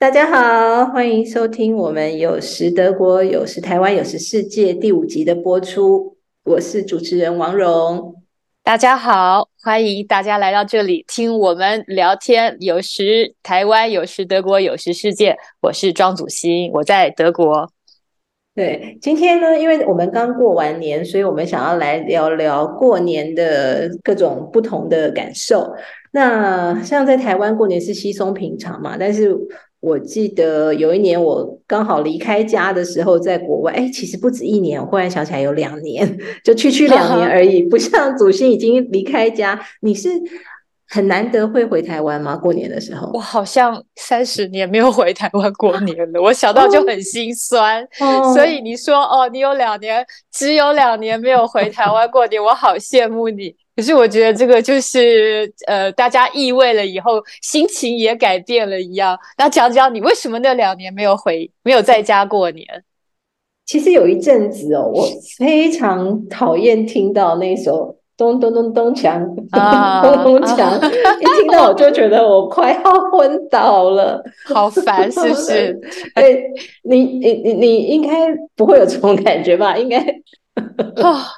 大家好，欢迎收听我们有时德国、有时台湾、有时世界第五集的播出。我是主持人王蓉。大家好，欢迎大家来到这里听我们聊天。有时台湾，有时德国，有时世界。我是庄祖欣，我在德国。对，今天呢，因为我们刚过完年，所以我们想要来聊聊过年的各种不同的感受。那像在台湾过年是稀松平常嘛，但是。我记得有一年我刚好离开家的时候，在国外，哎，其实不止一年，我忽然想起来有两年，就区区两年而已，不像祖先已经离开家。你是很难得会回台湾吗？过年的时候，我好像三十年没有回台湾过年了，我想到就很心酸。所以你说哦，你有两年，只有两年没有回台湾过年，我好羡慕你。可是我觉得这个就是呃，大家意味了以后，心情也改变了一样。那讲讲你为什么那两年没有回，没有在家过年？其实有一阵子哦，我非常讨厌听到那首咚咚咚咚锵，咚咚锵，一听到我就觉得我快要昏倒了，好烦，是不是？哎，你你你你应该不会有这种感觉吧？应该 啊，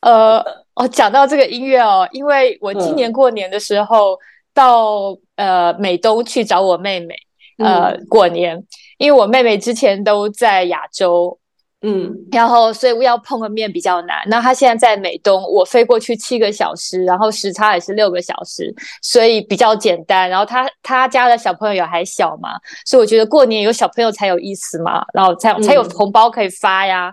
呃。哦，讲到这个音乐哦，因为我今年过年的时候到呃美东去找我妹妹呃过年，因为我妹妹之前都在亚洲，嗯，然后所以要碰个面比较难。那她现在在美东，我飞过去七个小时，然后时差也是六个小时，所以比较简单。然后她她家的小朋友也还小嘛，所以我觉得过年有小朋友才有意思嘛，然后才才有红包可以发呀。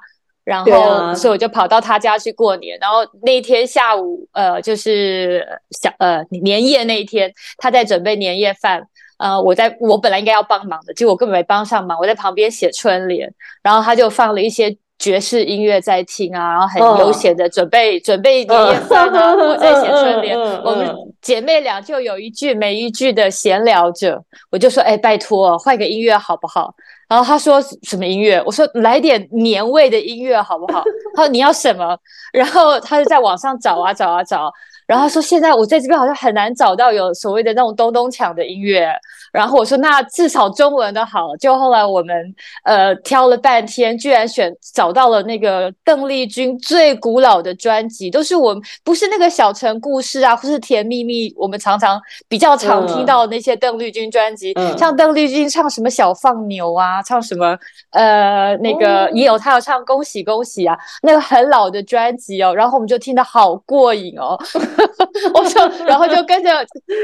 然后，所以我就跑到他家去过年。然后那一天下午，呃，就是小呃年夜那一天，他在准备年夜饭。呃，我在我本来应该要帮忙的，结果我根本没帮上忙。我在旁边写春联，然后他就放了一些爵士音乐在听啊，然后很悠闲的准备准备年夜饭啊。我在写春联，我们姐妹俩就有一句没一句的闲聊着。我就说，哎，拜托，换个音乐好不好？然后他说什么音乐？我说来点年味的音乐好不好？他说你要什么？然后他就在网上找啊找啊找。然后说现在我在这边好像很难找到有所谓的那种咚咚锵的音乐。然后我说那至少中文的好。就后来我们呃挑了半天，居然选找到了那个邓丽君最古老的专辑，都是我们不是那个小城故事啊，或是甜蜜蜜，我们常常比较常听到那些邓丽君专辑，像邓丽君唱什么小放牛啊，唱什么呃那个也有她有唱恭喜恭喜啊，那个很老的专辑哦。然后我们就听得好过瘾哦。我说，然后就跟着，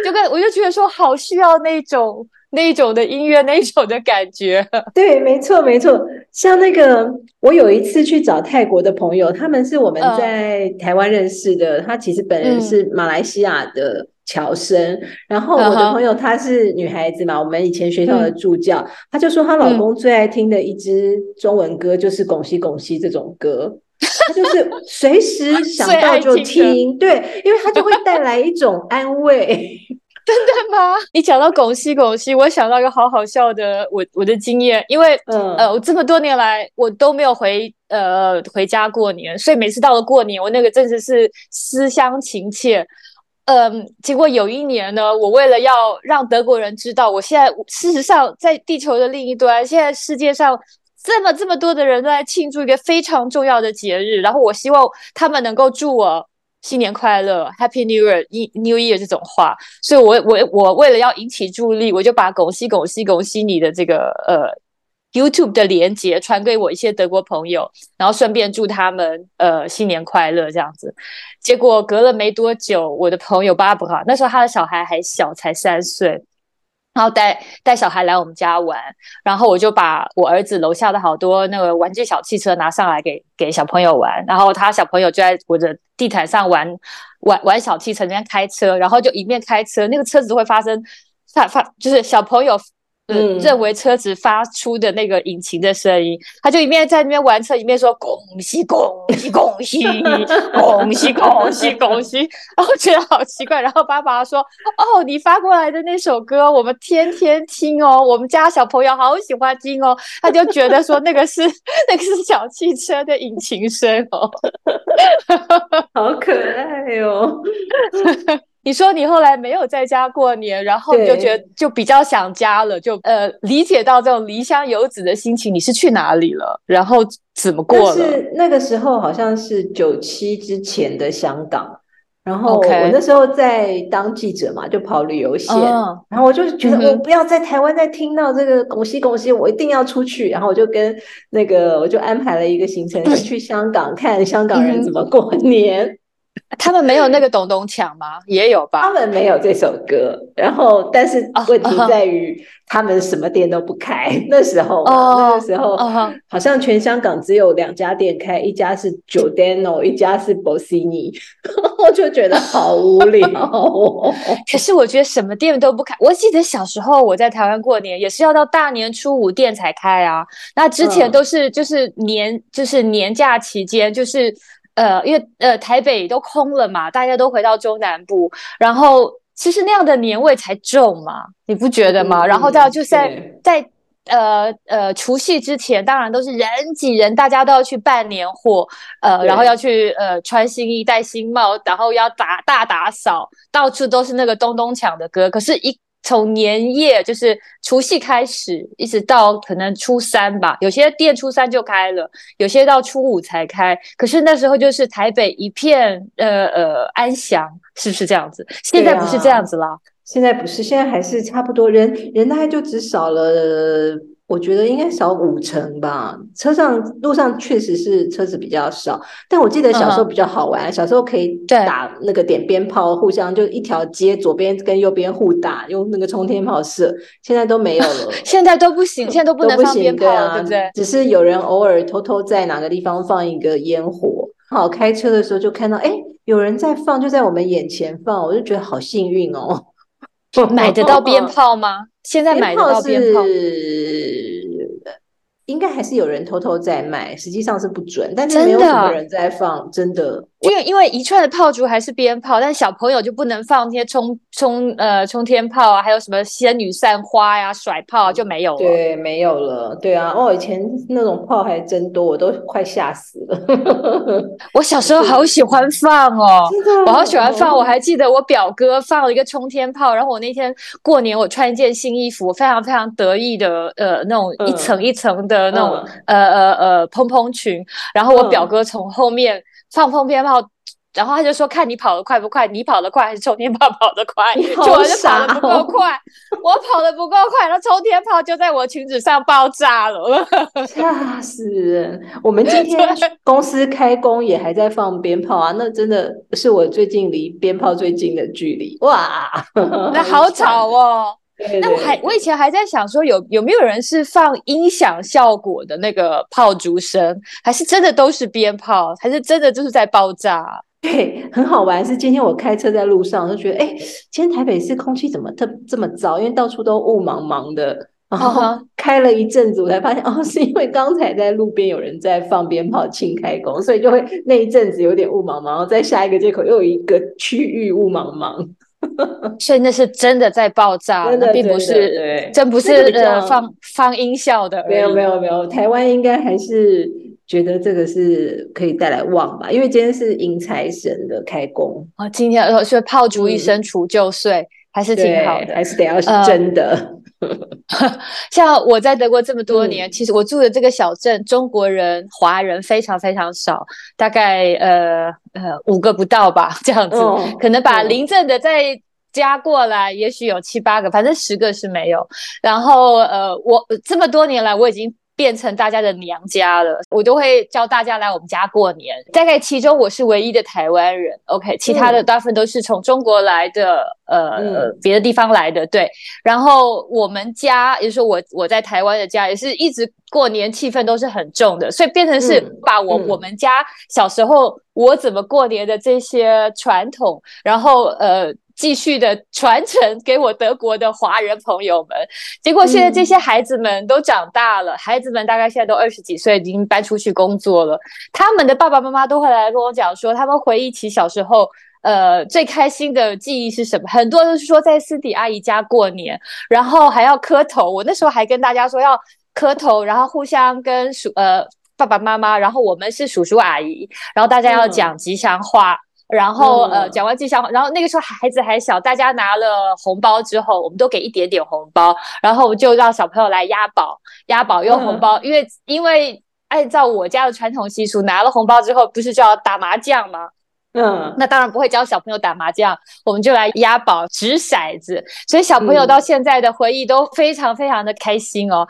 就跟我就觉得说，好需要那种那种的音乐，那种的感觉。对，没错，没错。像那个，我有一次去找泰国的朋友，他们是我们在台湾认识的，他其实本人是马来西亚的侨生。然后我的朋友她是女孩子嘛，我们以前学校的助教，她就说她老公最爱听的一支中文歌就是《恭喜恭喜》这种歌。他就是随时 想到就听，对，因为他就会带来一种安慰。真的吗？你讲到拱西拱西，我想到一个好好笑的我我的经验，因为呃，我这么多年来我都没有回呃回家过年，所以每次到了过年，我那个真的是思乡情切。嗯，结果有一年呢，我为了要让德国人知道，我现在事实上在地球的另一端，现在世界上。这么这么多的人都在庆祝一个非常重要的节日，然后我希望他们能够祝我新年快乐，Happy New Year，New Year 这种话，所以我我我为了要引起注意力，我就把恭喜恭喜恭喜你的这个呃 YouTube 的连接传给我一些德国朋友，然后顺便祝他们呃新年快乐这样子。结果隔了没多久，我的朋友 Barbara 那时候他的小孩还小，才三岁。然后带带小孩来我们家玩，然后我就把我儿子楼下的好多那个玩具小汽车拿上来给给小朋友玩，然后他小朋友就在我的地毯上玩玩玩小汽车，那边开车，然后就一面开车，那个车子会发生发发，就是小朋友。嗯，认为车子发出的那个引擎的声音，他就一面在那边玩车，一面说恭喜恭喜恭喜 恭喜恭喜恭喜，然后觉得好奇怪。然后爸爸说：“哦，你发过来的那首歌，我们天天听哦，我们家小朋友好喜欢听哦。”他就觉得说那个是那个是小汽车的引擎声哦，好可爱哦。你说你后来没有在家过年，然后你就觉得就比较想家了，就呃理解到这种离乡游子的心情。你是去哪里了？然后怎么过了？是那个时候好像是九七之前的香港。然后我那时候在当记者嘛，就跑旅游线，然后我就觉得我不要在台湾再听到这个恭喜恭喜，我一定要出去。然后我就跟那个我就安排了一个行程，去香港看香港人怎么过年。他们没有那个咚咚锵吗？也有吧。他们没有这首歌，然后但是问题在于他们什么店都不开。那时候，那个时候好像全香港只有两家店开，一家是 Giordano，一家是 Bossini。我就觉得好无聊。可是我觉得什么店都不开。我记得小时候我在台湾过年，也是要到大年初五店才开啊。那之前都是就是年就是年假期间就是。呃，因为呃台北都空了嘛，大家都回到中南部，然后其实那样的年味才重嘛，你不觉得吗？然后到就在在呃呃除夕之前，当然都是人挤人，大家都要去办年货，呃，然后要去呃穿新衣戴新帽，然后要打大打扫，到处都是那个咚咚锵的歌，可是，一。从年夜就是除夕开始，一直到可能初三吧，有些店初三就开了，有些到初五才开。可是那时候就是台北一片呃呃安详，是不是这样子？现在不是这样子啦，现在不是，现在还是差不多，人人大概就只少了。我觉得应该少五成吧。车上路上确实是车子比较少，但我记得小时候比较好玩。小时候可以打那个点鞭炮，互相就一条街左边跟右边互打，用那个冲天炮射。现在都没有了，现在都不行，现在都不能放鞭炮了，对不对？只是有人偶尔偷偷在哪个地方放一个烟火。好，开车的时候就看到，哎，有人在放，就在我们眼前放，我就觉得好幸运哦。买得到 鞭炮吗？现在买得到鞭炮？应该还是有人偷偷在卖，实际上是不准，但是没有什么人在放，真的。因为因为一串的炮竹还是鞭炮，但小朋友就不能放那些冲冲呃冲天炮啊，还有什么仙女散花呀、甩炮就没有了。对，没有了。对啊，哦，以前那种炮还真多，我都快吓死了。我小时候好喜欢放哦，我好喜欢放。我还记得我表哥放了一个冲天炮，然后我那天过年我穿一件新衣服，非常非常得意的呃那种一层一层的那种呃呃呃蓬蓬裙，然后我表哥从后面。放放鞭炮，然后他就说：“看你跑得快不快？你跑得快还是冲天炮跑得快？”就我就跑得不够快，我跑得不够快，然后冲天炮就在我裙子上爆炸了，吓死人！我们今天公司开工也还在放鞭炮啊，那真的是我最近离鞭炮最近的距离哇！那好吵哦。那我还我以前还在想说有有没有人是放音响效果的那个炮竹声，还是真的都是鞭炮，还是真的就是在爆炸？对，很好玩。是今天我开车在路上就觉得，哎，今天台北市空气怎么特这么糟？因为到处都雾茫茫的。然后开了一阵子，我才发现哦，是因为刚才在路边有人在放鞭炮庆开工，所以就会那一阵子有点雾茫茫。然后在下一个街口又有一个区域雾茫茫。所以那是真的在爆炸，那并不是，真不是呃放放音效的。没有没有没有，台湾应该还是觉得这个是可以带来旺吧，因为今天是迎财神的开工啊。今天呃说炮竹一声除旧岁，还是挺好的，还是得要是真的。像我在德国这么多年，其实我住的这个小镇，中国人、华人非常非常少，大概呃呃五个不到吧，这样子。可能把邻镇的再加过来，也许有七八个，反正十个是没有。然后呃，我这么多年来，我已经。变成大家的娘家了，我都会叫大家来我们家过年。大概其中我是唯一的台湾人，OK，其他的大部分都是从中国来的，呃，别的地方来的。对，然后我们家，也就是说我我在台湾的家，也是一直过年气氛都是很重的，所以变成是把我我们家小时候我怎么过年的这些传统，然后呃。继续的传承给我德国的华人朋友们，结果现在这些孩子们都长大了，孩子们大概现在都二十几岁，已经搬出去工作了。他们的爸爸妈妈都会来跟我讲说，他们回忆起小时候，呃，最开心的记忆是什么？很多都是说在斯蒂阿姨家过年，然后还要磕头。我那时候还跟大家说要磕头，然后互相跟叔呃爸爸妈妈，然后我们是叔叔阿姨，然后大家要讲吉祥话。然后呃讲完吉祥话，然后那个时候孩子还小，大家拿了红包之后，我们都给一点点红包，然后我们就让小朋友来押宝，押宝用红包，因为因为按照我家的传统习俗，拿了红包之后不是就要打麻将吗？嗯，那当然不会教小朋友打麻将，我们就来押宝、掷骰子，所以小朋友到现在的回忆都非常非常的开心哦。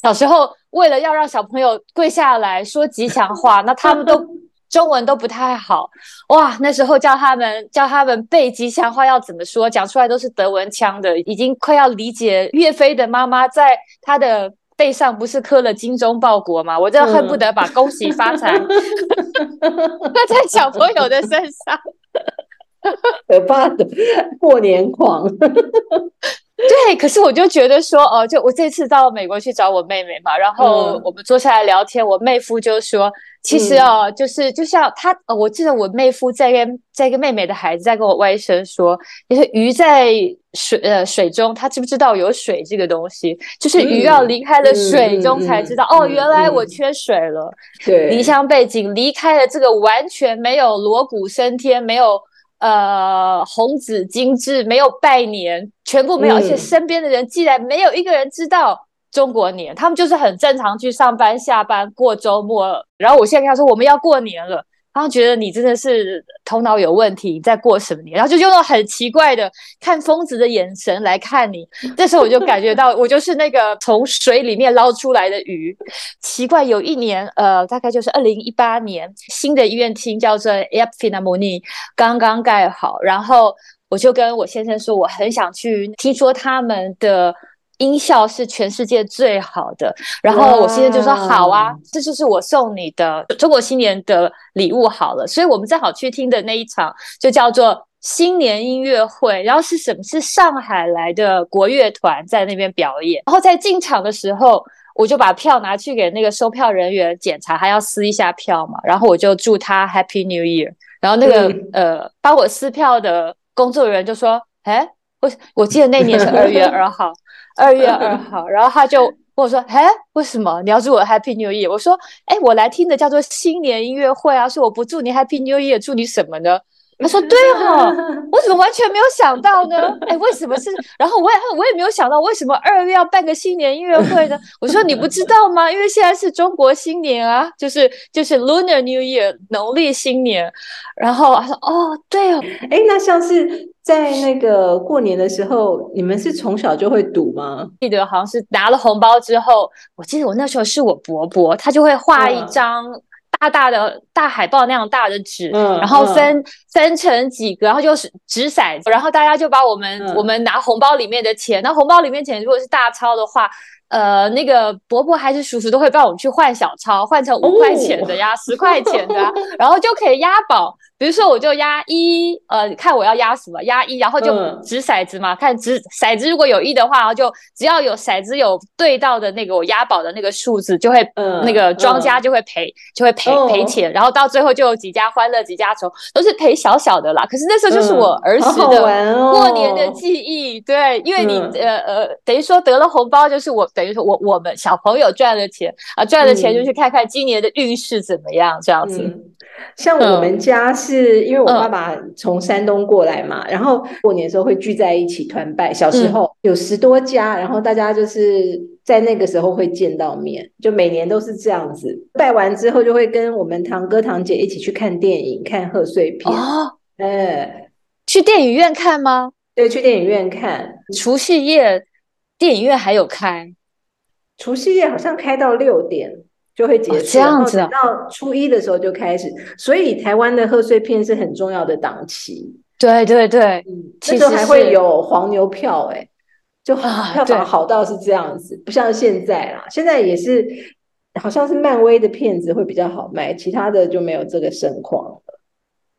小时候为了要让小朋友跪下来说吉祥话，那他们都中文都不太好哇，那时候叫他们叫他们背吉祥话要怎么说，讲出来都是德文腔的，已经快要理解岳飞的妈妈在他的。背上不是刻了精忠报国吗？我真的恨不得把恭喜发财 刻在小朋友的身上，可怕的过年狂。对，可是我就觉得说，哦，就我这次到美国去找我妹妹嘛，然后我们坐下来聊天，我妹夫就说，其实哦，就是就像他，我记得我妹夫在跟在跟妹妹的孩子在跟我外甥说，就是鱼在水呃水中，他知不知道有水这个东西？就是鱼要离开了水中才知道，哦，原来我缺水了。对，离乡背景，离开了这个完全没有锣鼓升天，没有。呃，红紫金致没有拜年，全部没有，而且身边的人既然没有一个人知道中国年，他们就是很正常去上班、下班、过周末。然后我现在跟他说，我们要过年了。他们觉得你真的是头脑有问题，在过什么年？然后就用很奇怪的看疯子的眼神来看你。这时候我就感觉到，我就是那个从水里面捞出来的鱼。奇怪，有一年，呃，大概就是二零一八年，新的医院厅叫做 a p f i n a m o n i 刚刚盖好，然后我就跟我先生说，我很想去，听说他们的。音效是全世界最好的，然后我先生就说好啊，这就是我送你的中国新年的礼物好了。所以我们正好去听的那一场就叫做新年音乐会，然后是什么？是上海来的国乐团在那边表演。然后在进场的时候，我就把票拿去给那个收票人员检查，还要撕一下票嘛。然后我就祝他 Happy New Year。然后那个呃帮我撕票的工作人员就说：“哎，我我记得那年是二月 二号。”二月二号，然后他就问我说：“哎，为什么你要祝我 Happy New Year？” 我说：“哎，我来听的叫做新年音乐会啊，说我不祝你 Happy New Year，祝你什么呢？”他说：“对哦，我怎么完全没有想到呢？哎，为什么是？然后我也我也没有想到为什么二月要办个新年音乐会呢？我说你不知道吗？因为现在是中国新年啊，就是就是 Lunar New Year，农历新年。然后他说：哦，对哦，哎，那像是在那个过年的时候，你们是从小就会赌吗？记得好像是拿了红包之后，我记得我那时候是我伯伯，他就会画一张。”大大的大海报那样大的纸，然后分分成几个，然后就是纸骰子，然后大家就把我们我们拿红包里面的钱，那红包里面钱如果是大钞的话，呃，那个伯伯还是叔叔都会帮我们去换小钞，换成五块钱的呀，十块钱的，然后就可以押宝。比如说，我就押一，呃，看我要押什么，押一，然后就掷骰子嘛，看掷骰子如果有一的话，然后就只要有骰子有对到的那个我押宝的那个数字，就会那个庄家就会赔，就会赔赔钱，然后到最后就有几家欢乐几家愁，都是赔小小的啦。可是那时候就是我儿时的过年的记忆，对，因为你呃呃，等于说得了红包，就是我等于说我我们小朋友赚了钱啊，赚了钱就去看看今年的运势怎么样，这样子。像我们家是因为我爸爸从山东过来嘛，然后过年的时候会聚在一起团拜。小时候有十多家，然后大家就是在那个时候会见到面，就每年都是这样子。拜完之后就会跟我们堂哥堂姐一起去看电影，看贺岁片。哦，哎，去电影院看吗？对，去电影院看。除夕夜电影院还有开，除夕夜好像开到六点。就会结束，然后等到初一的时候就开始，所以台湾的贺岁片是很重要的档期。对对对，那时候还会有黄牛票，哎，就票房好到是这样子，不像现在啦。现在也是，好像是漫威的片子会比较好卖，其他的就没有这个盛况了。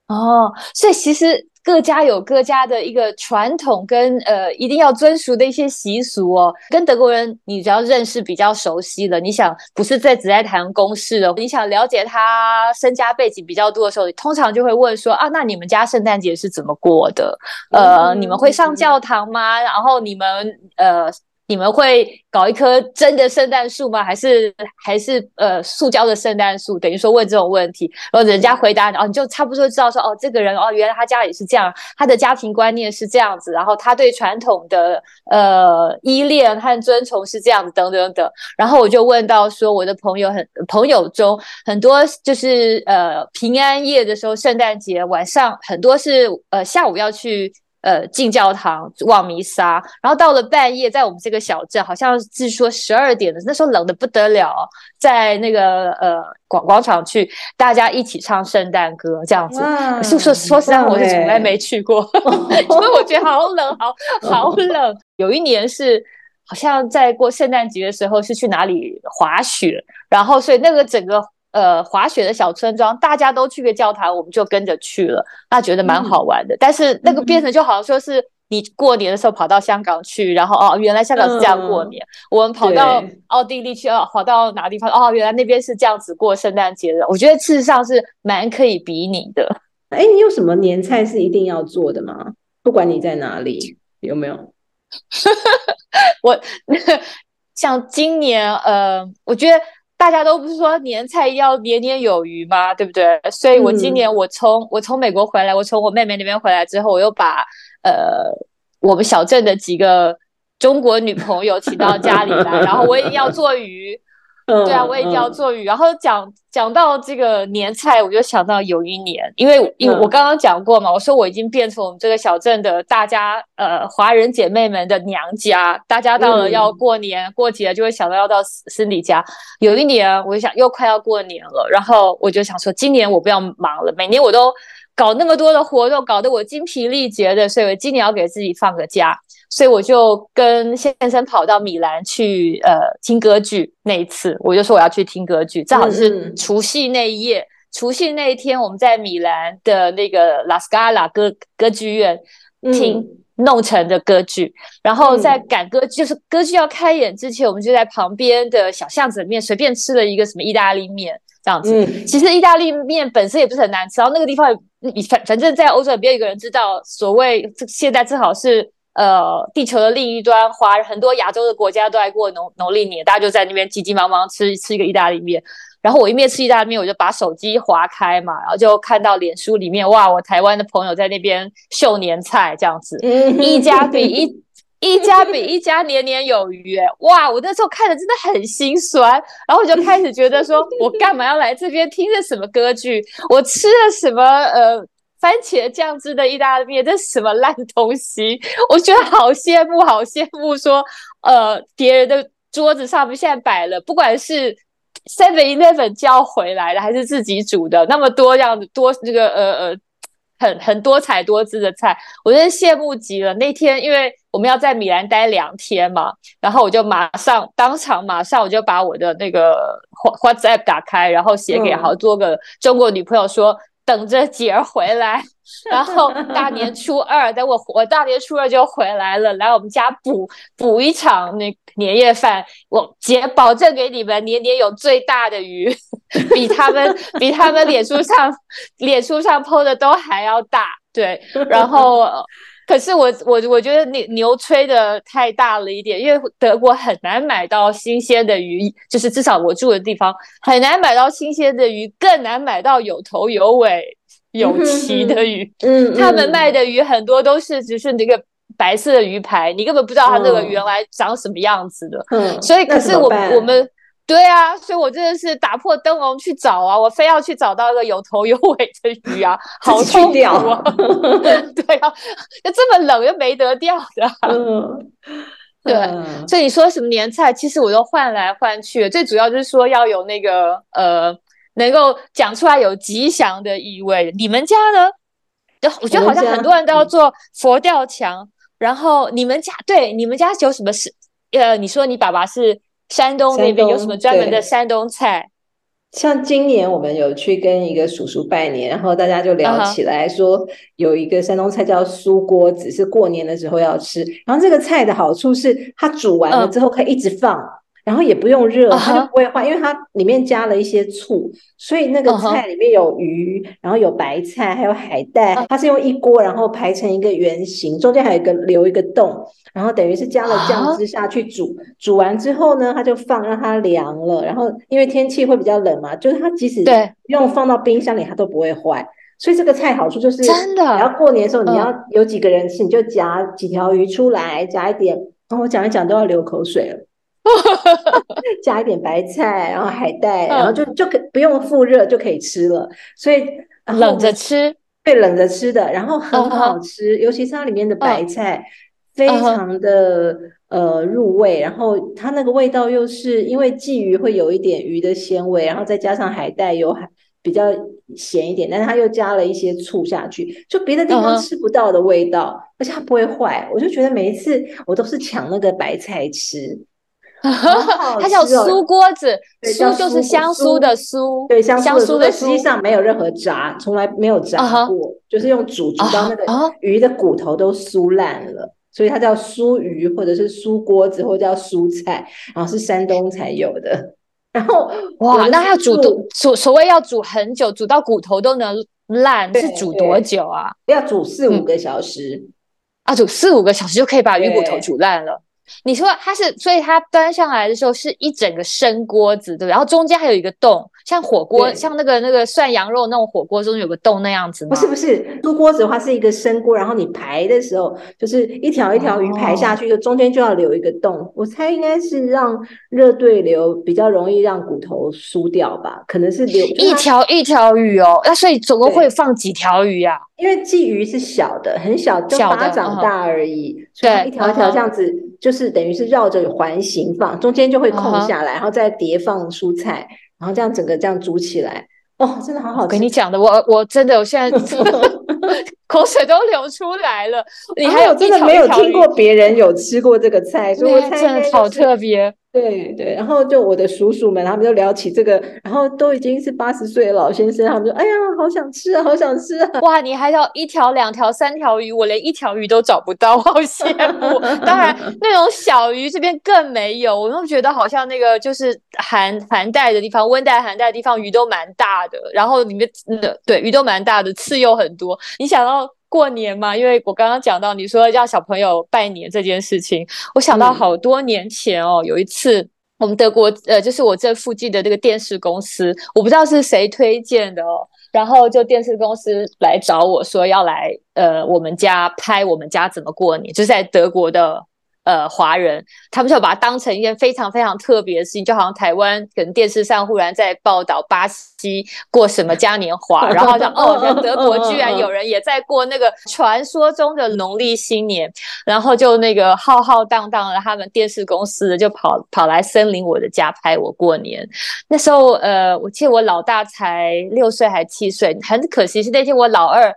哦，所以其实。各家有各家的一个传统跟呃一定要遵循的一些习俗哦，跟德国人你只要认识比较熟悉了，你想不是在只在谈公事的，你想了解他身家背景比较多的时候，通常就会问说啊，那你们家圣诞节是怎么过的？呃，你们会上教堂吗？然后你们呃。你们会搞一棵真的圣诞树吗？还是还是呃塑胶的圣诞树？等于说问这种问题，然后人家回答哦，你就差不多知道说哦，这个人哦，原来他家里是这样，他的家庭观念是这样子，然后他对传统的呃依恋和尊崇是这样子，等等等。然后我就问到说，我的朋友很朋友中很多就是呃平安夜的时候，圣诞节晚上很多是呃下午要去。呃，进教堂望弥撒，然后到了半夜，在我们这个小镇，好像是说十二点的，那时候冷的不得了，在那个呃广广场去，大家一起唱圣诞歌这样子。说说说实在，我是从来没去过，因为我觉得好冷，好好冷。有一年是好像在过圣诞节的时候，是去哪里滑雪，然后所以那个整个。呃，滑雪的小村庄，大家都去个教堂，我们就跟着去了，那觉得蛮好玩的。但是那个变成就好像说是你过年的时候跑到香港去，然后哦，原来香港是这样过年。我们跑到奥地利去，哦，跑到哪个地方？哦，原来那边是这样子过圣诞节的。我觉得事实上是蛮可以比拟的。哎，你有什么年菜是一定要做的吗？不管你在哪里，有没有？我 像今年，呃，我觉得。大家都不是说年菜要年年有余吗？对不对？所以我今年我从我从美国回来，我从我妹妹那边回来之后，我又把呃我们小镇的几个中国女朋友请到家里来，然后我也要做鱼。对啊，我一定要做鱼。然后讲讲到这个年菜，我就想到有一年，因为因为我刚刚讲过嘛，我说我已经变成我们这个小镇的大家呃华人姐妹们的娘家，大家到了要过年过节就会想到要到森里家。有一年，我就想又快要过年了，然后我就想说，今年我不要忙了，每年我都搞那么多的活动，搞得我精疲力竭的，所以我今年要给自己放个假。所以我就跟先生跑到米兰去，呃，听歌剧。那一次，我就说我要去听歌剧，正好是除夕那一夜。除夕那一天，我们在米兰的那个拉斯卡拉歌歌剧院听弄成的歌剧。然后在赶歌，就是歌剧要开演之前，我们就在旁边的小巷子里面随便吃了一个什么意大利面，这样子。其实意大利面本身也不是很难吃，然后那个地方，也反反正在欧洲也没有一个人知道，所谓这现在正好是。呃，地球的另一端，华很多亚洲的国家都在过农农历年，大家就在那边急急忙忙吃吃一个意大利面。然后我一面吃意大利面，我就把手机划开嘛，然后就看到脸书里面，哇，我台湾的朋友在那边秀年菜这样子，一家比一一家比一家年年有余，哇，我那时候看的真的很心酸。然后我就开始觉得说，我干嘛要来这边听着什么歌剧？我吃了什么？呃。番茄酱汁的意大利面，这是什么烂东西？我觉得好羡慕，好羡慕。说，呃，别人的桌子上面现在摆了，不管是 Seven Eleven 叫回来的，还是自己煮的，那么多样的多这个呃呃，很很多彩多姿的菜，我真的羡慕极了。那天因为我们要在米兰待两天嘛，然后我就马上当场马上我就把我的那个 WhatsApp 打开，然后写给好多个中国女朋友说。等着姐儿回来，然后大年初二，等我我大年初二就回来了，来我们家补补一场那年夜饭。我姐保证给你们年年有最大的鱼，比他们比他们脸书上脸书上 PO 的都还要大。对，然后可是我我我觉得牛牛吹的太大了一点，因为德国很难买到新鲜的鱼，就是至少我住的地方很难买到新鲜的鱼，更难买到有头有尾有鳍的鱼。嗯，他们卖的鱼很多都是只是那个白色的鱼排，你根本不知道它那个原来长什么样子的。嗯，所以可是我我们。对啊，所以我真的是打破灯笼去找啊，我非要去找到一个有头有尾的鱼啊，好痛苦啊！对啊，那这么冷又没得钓的。嗯，对，所以你说什么年菜，其实我都换来换去，最主要就是说要有那个呃，能够讲出来有吉祥的意味。你们家呢？我觉得好像很多人都要做佛吊墙，然后你们家对你们家有什么事？呃，你说你爸爸是。山东那边有什么专门的山东菜？像今年我们有去跟一个叔叔拜年，然后大家就聊起来说，有一个山东菜叫酥锅子，是过年的时候要吃。然后这个菜的好处是，它煮完了之后可以一直放，然后也不用热，它就不会坏，因为它里面加了一些醋，所以那个菜里面有鱼，然后有白菜，还有海带，它是用一锅，然后排成一个圆形，中间还有一个留一个洞，然后等于是加了酱汁下去煮，煮完之后呢，它就放让它凉了，然后因为天气会比较冷嘛，就是它即使用放到冰箱里，它都不会坏。所以这个菜好处就是真的，然后过年的时候，你要有几个人吃，你就夹几条鱼出来，夹一点。然后我讲一讲都要流口水了。加一点白菜，然后海带，然后就就可不用复热就可以吃了。所以冷着吃，对，冷着吃的，然后很好吃，尤其是它里面的白菜，非常的呃入味。然后它那个味道又是因为鲫鱼会有一点鱼的鲜味，然后再加上海带有海。比较咸一点，但是它又加了一些醋下去，就别的地方吃不到的味道，而且它不会坏。我就觉得每一次我都是抢那个白菜吃，它叫酥锅子，酥就是香酥的酥，对香酥的酥，实际上没有任何炸，从来没有炸过，就是用煮煮到那个鱼的骨头都酥烂了，所以它叫酥鱼或者是酥锅子，或者叫蔬菜，然后是山东才有的。然后哇，那要煮多所所谓要煮很久，煮到骨头都能烂，是煮多久啊？要煮四五个小时啊，煮四五个小时就可以把鱼骨头煮烂了。你说它是，所以它端上来的时候是一整个生锅子，对？然后中间还有一个洞，像火锅，像那个那个涮羊肉那种火锅中有个洞那样子吗？不是不是，猪锅子的话是一个生锅，然后你排的时候就是一条一条鱼排下去，就中间就要留一个洞。我猜应该是让热对流比较容易让骨头酥掉吧？可能是留一条一条鱼哦。那所以总共会放几条鱼呀？因为鲫鱼是小的，很小，就巴掌大而已，所以一条一条这样子，就是等于是绕着环形放，中间就会空下来，然后再叠放蔬菜，然后这样整个这样煮起来，哦，真的好好吃。跟你讲的，我我真的我现在 口水都流出来了。你还有真的没有听过别人有吃过这个菜，所以我真的好特别。对对，然后就我的叔叔们，他们就聊起这个，然后都已经是八十岁的老先生，他们说：“哎呀，好想吃啊，好想吃啊！”哇，你还要一条、两条、三条鱼，我连一条鱼都找不到，好羡慕。当然，那种小鱼这边更没有，我都觉得好像那个就是寒寒带的地方，温带、寒带的地方鱼都蛮大的，然后里面的对鱼都蛮大的，刺又很多。你想到？过年嘛，因为我刚刚讲到你说要小朋友拜年这件事情，我想到好多年前哦，有一次我们德国呃，就是我这附近的这个电视公司，我不知道是谁推荐的哦，然后就电视公司来找我说要来呃我们家拍我们家怎么过年，就是在德国的。呃，华人他们就把它当成一件非常非常特别的事情，就好像台湾可能电视上忽然在报道巴西过什么嘉年华，然后像 哦，在德国居然有人也在过那个传说中的农历新年，然后就那个浩浩荡荡的他们电视公司的就跑跑来森林我的家拍我过年。那时候呃，我记得我老大才六岁还七岁，很可惜是那天我老二。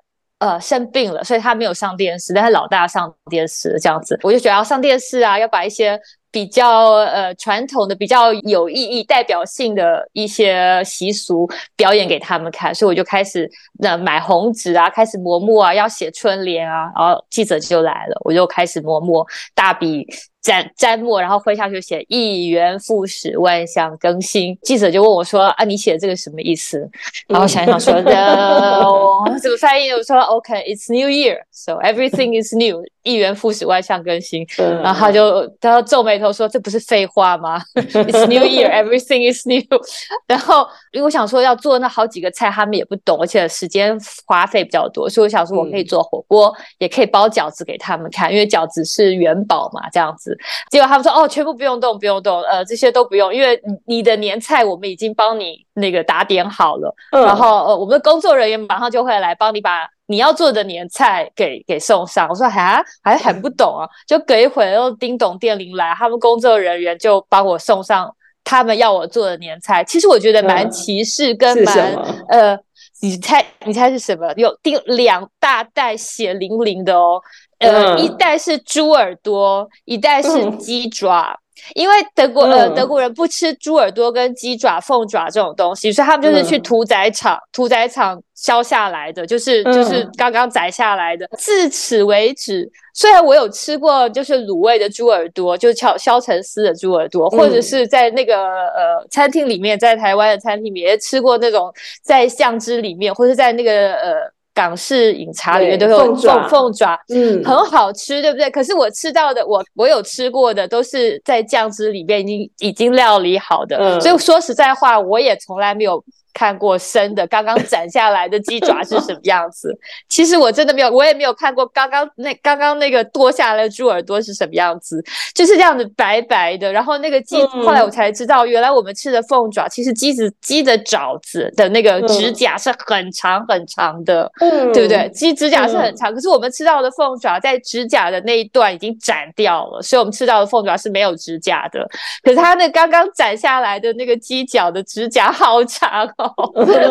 呃，生病了，所以他没有上电视，但是老大上电视这样子，我就觉得要上电视啊，要把一些比较呃传统的、比较有意义、代表性的一些习俗表演给他们看，所以我就开始那买红纸啊，开始磨墨啊，要写春联啊，然后记者就来了，我就开始磨墨，大笔。沾沾墨，然后挥下去写“一元复始，万象更新”。记者就问我说：“啊，你写的这个什么意思？”然后想想说：“呃，怎么翻译？”我说：“OK，it's New Year, so everything is new。一元复始，万象更新。”然后他就他皱眉头说：“这不是废话吗？”“It's New Year, everything is new。”然后因为我想说要做那好几个菜，他们也不懂，而且时间花费比较多，所以我想说我可以做火锅，也可以包饺子给他们看，因为饺子是元宝嘛，这样子。结果他们说：“哦，全部不用动，不用动，呃，这些都不用，因为你的年菜我们已经帮你那个打点好了。然后呃，我们的工作人员马上就会来帮你把你要做的年菜给给送上。”我说：“哈，还很不懂啊。”就隔一会儿又叮咚电铃来，他们工作人员就帮我送上他们要我做的年菜。其实我觉得蛮歧视跟蛮呃，你猜你猜是什么？有订两大袋血淋淋的哦。呃，一袋是猪耳朵，一袋是鸡爪，因为德国呃德国人不吃猪耳朵跟鸡爪、凤爪这种东西，所以他们就是去屠宰场，屠宰场削下来的，就是就是刚刚宰下来的。自此为止，虽然我有吃过就是卤味的猪耳朵，就是削削成丝的猪耳朵，或者是在那个呃餐厅里面，在台湾的餐厅里面也吃过那种在酱汁里面，或者在那个呃。港式饮茶里面都有凤凤爪，嗯，很好吃，对不对？可是我吃到的，我我有吃过的，都是在酱汁里面已经已经料理好的，所以说实在话，我也从来没有。看过生的，刚刚斩下来的鸡爪是什么样子？其实我真的没有，我也没有看过刚刚那刚刚那个剁下来的猪耳朵是什么样子，就是这样子白白的。然后那个鸡，后来我才知道，原来我们吃的凤爪，其实鸡子鸡的爪子的那个指甲是很长很长的，嗯对不对？鸡指甲是很长，可是我们吃到的凤爪在指甲的那一段已经斩掉了，所以我们吃到的凤爪是没有指甲的。可是它那刚刚斩下来的那个鸡脚的指甲好长。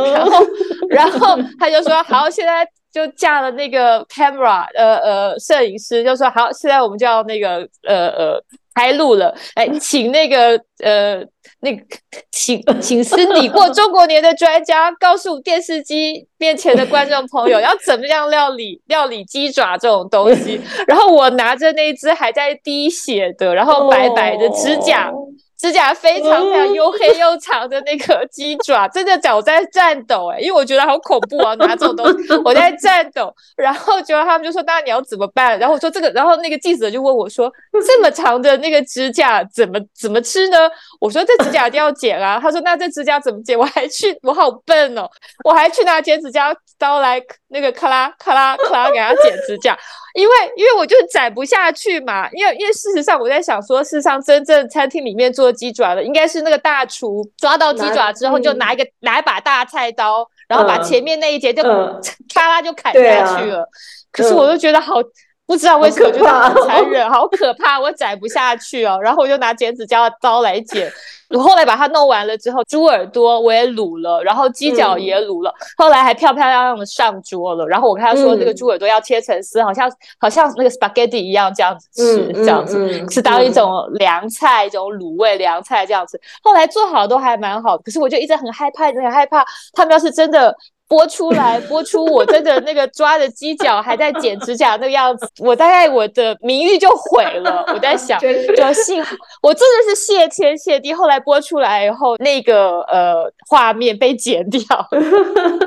然后，然后 他就说：“好，现在就架了那个 camera，呃呃，摄影师就说好，现在我们就要那个呃呃开录了。哎，请那个呃那个请请司你 过中国年的专家，告诉电视机面前的观众朋友，要怎么样料理料理鸡爪这种东西。然后我拿着那只还在滴血的，然后白白的指甲。”指甲非常非常又黑又长的那个鸡爪，真的脚在颤抖哎，因为我觉得好恐怖啊，拿这种东西我在颤抖，然后结果他们就说那你要怎么办？然后我说这个，然后那个记者就问我说这么长的那个指甲怎么怎么吃呢？我说这指甲一定要剪啊。他说那这指甲怎么剪？我还去我好笨哦，我还去拿剪指甲刀来那个咔啦咔啦咔啦给他剪指甲。因为因为我就宰不下去嘛，因为因为事实上我在想说，事实上真正餐厅里面做鸡爪的，应该是那个大厨抓到鸡爪之后，就拿一个拿一把大菜刀，然后把前面那一节就 咔啦就砍下去了。可是我就觉得好。不知道为什么觉得很残忍，好可怕，我宰不下去哦。然后我就拿剪纸刀刀来剪。我后来把它弄完了之后，猪耳朵我也卤了，然后鸡脚也卤了，后来还漂漂亮亮的上桌了。然后我跟他说，那个猪耳朵要切成丝，好像好像那个 spaghetti 一样这样子吃，这样子是当一种凉菜，一种卤味凉菜这样子。后来做好都还蛮好，可是我就一直很害怕，很害怕他们要是真的。播出来，播出我真的那个抓着鸡角还在剪指甲那个样子，我大概我的名誉就毁了。我在想，就幸好我真的是谢天谢地。后来播出来以后，那个呃画面被剪掉，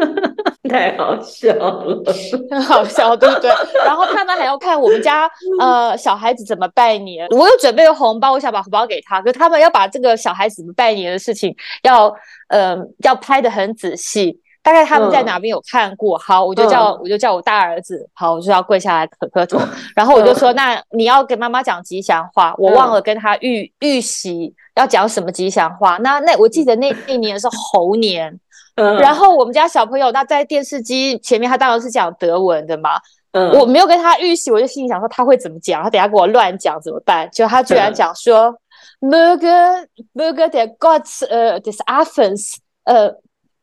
太好笑了，很好笑，对不对？然后他们还要看我们家呃小孩子怎么拜年，我有准备红包，我想把红包给他，可他们要把这个小孩子拜年的事情要呃要拍的很仔细。大概他们在哪边有看过？好，我就叫我就叫我大儿子，好，我就要跪下来磕磕头。然后我就说，那你要给妈妈讲吉祥话，我忘了跟他预预习要讲什么吉祥话。那那我记得那那年是猴年，然后我们家小朋友那在电视机前面，他当然是讲德文的嘛。我没有跟他预习，我就心里想说他会怎么讲，他等下给我乱讲怎么办？就他居然讲说，Möge Möge der Gott 呃 des Affens 呃。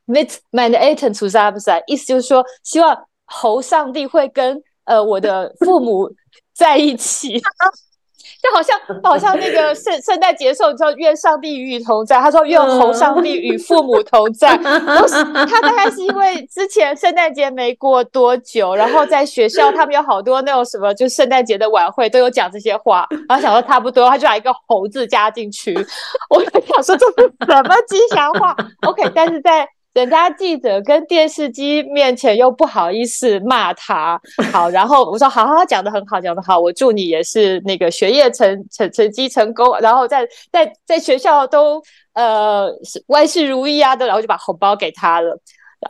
Mit Eltern zusammen sein，意思就是说，希望猴上帝会跟呃我的父母在一起，就好像好像那个圣圣诞节的时候，你说愿上帝与你同在，他说愿猴上帝与父母同在。他大概是因为之前圣诞节没过多久，然后在学校他们有好多那种什么，就圣诞节的晚会都有讲这些话，然后想说差不多，他就把一个猴字加进去。我想说这是什么吉祥话？OK，但是在人家记者跟电视机面前又不好意思骂他，好，然后我说好好讲的很好，讲的好，我祝你也是那个学业成成成绩成功，然后在在在学校都呃万事如意啊的，然后就把红包给他了。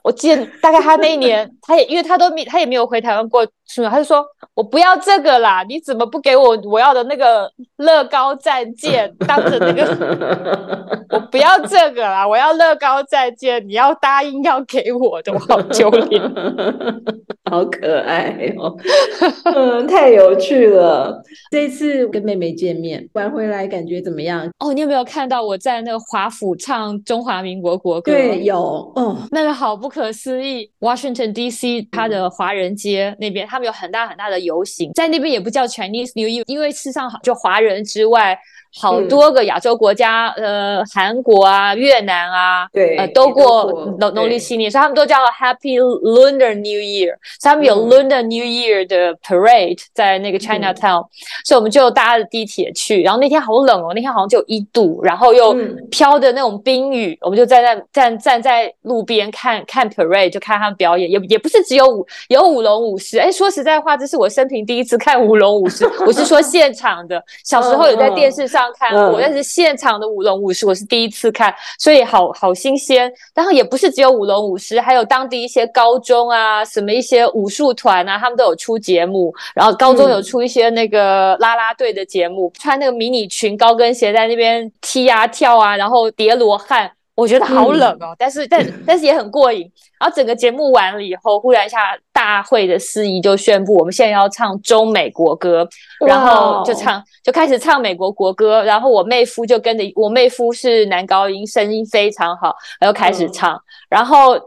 我记得大概他那一年，他也因为他都没他也没有回台湾过，他就说我不要这个啦，你怎么不给我我要的那个乐高战舰当着那个，我不要这个啦，我要乐高战舰，你要答应要给我的，我好丢脸，好可爱哦，嗯，太有趣了！这次跟妹妹见面玩回来，感觉怎么样？哦，你有没有看到我在那个华府唱中华民国国歌？对，有哦，那个好不可思议。Washington D.C. 它的华人街那边，他们有很大很大的游行，在那边也不叫 Chinese New Year，因为事实上就华人之外。好多个亚洲国家，呃，韩国啊，越南啊，对，呃，都过农农历新年，所以他们都叫 Happy Lunar New Year 所以。他们有 Lunar New Year 的 parade 在那个 Chinatown，所以我们就搭着地铁去。然后那天好冷哦，那天好像就一度，然后又飘的那种冰雨，我们就站在站站在路边看看 parade，就看他们表演。也也不是只有舞有舞龙舞狮，哎，说实在话，这是我生平第一次看舞龙舞狮。我是说现场的，小时候有在电视上。看过，但是现场的舞龙舞狮我是第一次看，所以好好新鲜。然后也不是只有舞龙舞狮，还有当地一些高中啊，什么一些武术团啊，他们都有出节目。然后高中有出一些那个啦啦队的节目，穿那个迷你裙、高跟鞋在那边踢啊跳啊，然后叠罗汉。我觉得好冷哦，但是但但是也很过瘾。然后整个节目完了以后，忽然一下大会的司仪就宣布，我们现在要唱中美国歌，然后就唱就开始唱美国国歌。然后我妹夫就跟着，我妹夫是男高音，声音非常好，然后开始唱。然后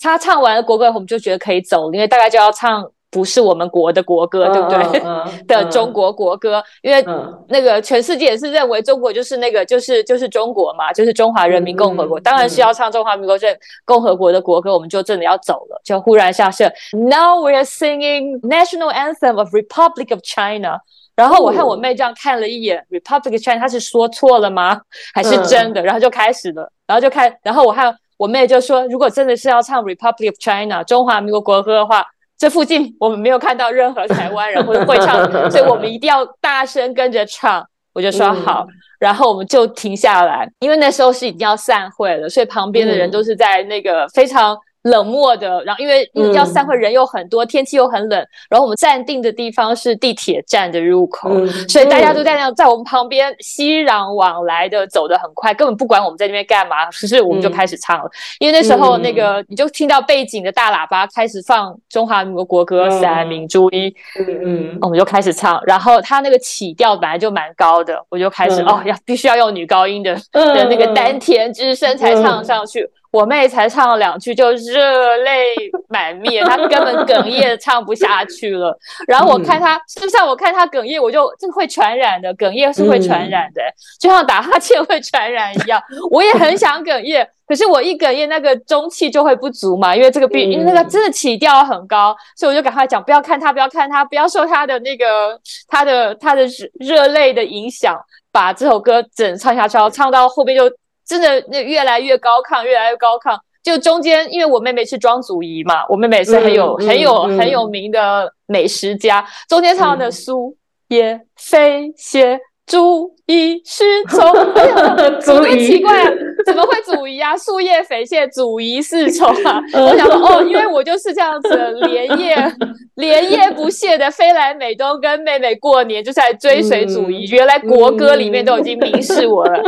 他唱完了国歌，我们就觉得可以走，因为大概就要唱。不是我们国的国歌，对不对？的中国国歌，因为那个全世界也是认为中国就是那个就是就是中国嘛，就是中华人民共和国，当然是要唱中华民国这共和国的国歌，我们就真的要走了，就忽然下是 Now we are singing national anthem of Republic of China。然后我和我妹这样看了一眼 Republic of China，她是说错了吗？还是真的？然后就开始了，然后就开，然后我和我妹就说，如果真的是要唱 Republic of China 中华民国国歌的话。这附近我们没有看到任何台湾人或者会唱，所以我们一定要大声跟着唱。我就说好，然后我们就停下来，因为那时候是已经要散会了，所以旁边的人都是在那个非常。冷漠的，然后因为要散会，人又很多，天气又很冷，然后我们暂定的地方是地铁站的入口，所以大家都在那在我们旁边熙攘往来的，走得很快，根本不管我们在那边干嘛，可是我们就开始唱了，因为那时候那个你就听到背景的大喇叭开始放中华民国国歌三民主义，嗯嗯，我们就开始唱，然后他那个起调本来就蛮高的，我就开始哦要必须要用女高音的的那个丹田之声才唱上去。我妹才唱了两句就热泪满面，她根本哽咽 唱不下去了。然后我看她，事实上我看她哽咽，我就这会传染的，哽咽是会传染的，就像打哈欠会传染一样。我也很想哽咽，可是我一哽咽，那个中气就会不足嘛，因为这个病，因为那个真的起调很高，所以我就赶快讲，不要看她，不要看她，不要受她的那个她的她的热泪的影响，把这首歌整唱下去，然后唱到后面就。真的，那越来越高亢，越来越高亢。就中间，因为我妹妹是庄祖仪嘛，我妹妹是很有、很有、很有名的美食家。中间唱的树叶飞谢。祖仪是从，怎么奇怪啊？怎么会祖仪啊？树叶飞谢，祖仪是从啊！我想说，哦，因为我就是这样子连夜 连夜不懈的飞来美东跟妹妹过年，就是来追随祖仪。原来国歌里面都已经明示我了，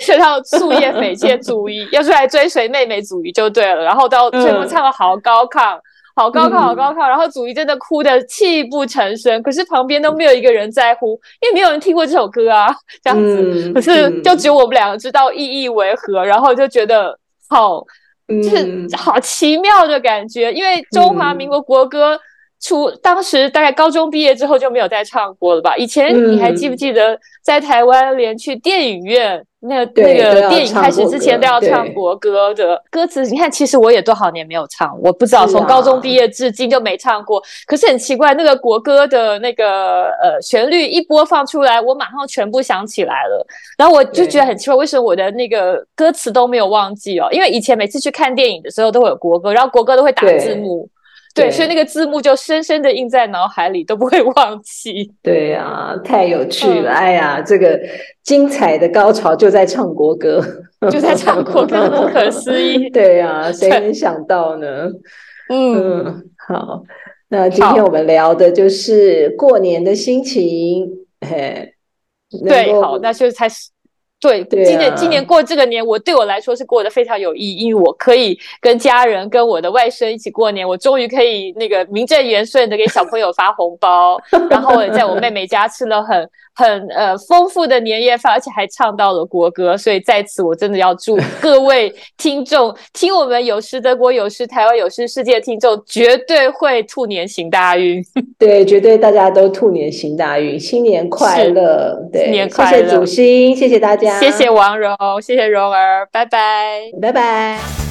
说到树叶飞谢，祖仪要出来追随妹妹祖仪就对了。然后到最后唱的好高亢。好高考，好高考，然后祖仪真的哭的泣不成声，可是旁边都没有一个人在乎，因为没有人听过这首歌啊，这样子。可是就只有我们两个知道意义为何，然后就觉得好，就是好奇妙的感觉，因为中华民国国歌。出当时大概高中毕业之后就没有再唱过了吧？以前你还记不记得在台湾连去电影院那个那个电影开始之前都要唱国歌的歌词？你看，其实我也多少年没有唱，我不知道从高中毕业至今就没唱过。可是很奇怪，那个国歌的那个呃旋律一播放出来，我马上全部想起来了。然后我就觉得很奇怪，为什么我的那个歌词都没有忘记哦？因为以前每次去看电影的时候都会有国歌，然后国歌都会打字幕。对，所以那个字幕就深深的印在脑海里，都不会忘记。对呀，太有趣了！哎呀，这个精彩的高潮就在唱国歌，就在唱国歌，不可 思议。对呀，谁能想到呢？嗯，好，那今天我们聊的就是过年的心情。嘿，对，好，那就开始。对，今年今年过这个年，我对我来说是过得非常有意义，因为我可以跟家人、跟我的外甥一起过年。我终于可以那个名正言顺的给小朋友发红包，然后在我妹妹家吃了很很呃丰富的年夜饭，而且还唱到了国歌。所以在此，我真的要祝 各位听众，听我们有时德国有时台湾有时世界听众，绝对会兔年行大运。对，绝对大家都兔年行大运，新年快乐！对，新年快乐！谢谢主心，谢谢大家。谢谢王蓉，谢谢蓉儿，拜拜，拜拜。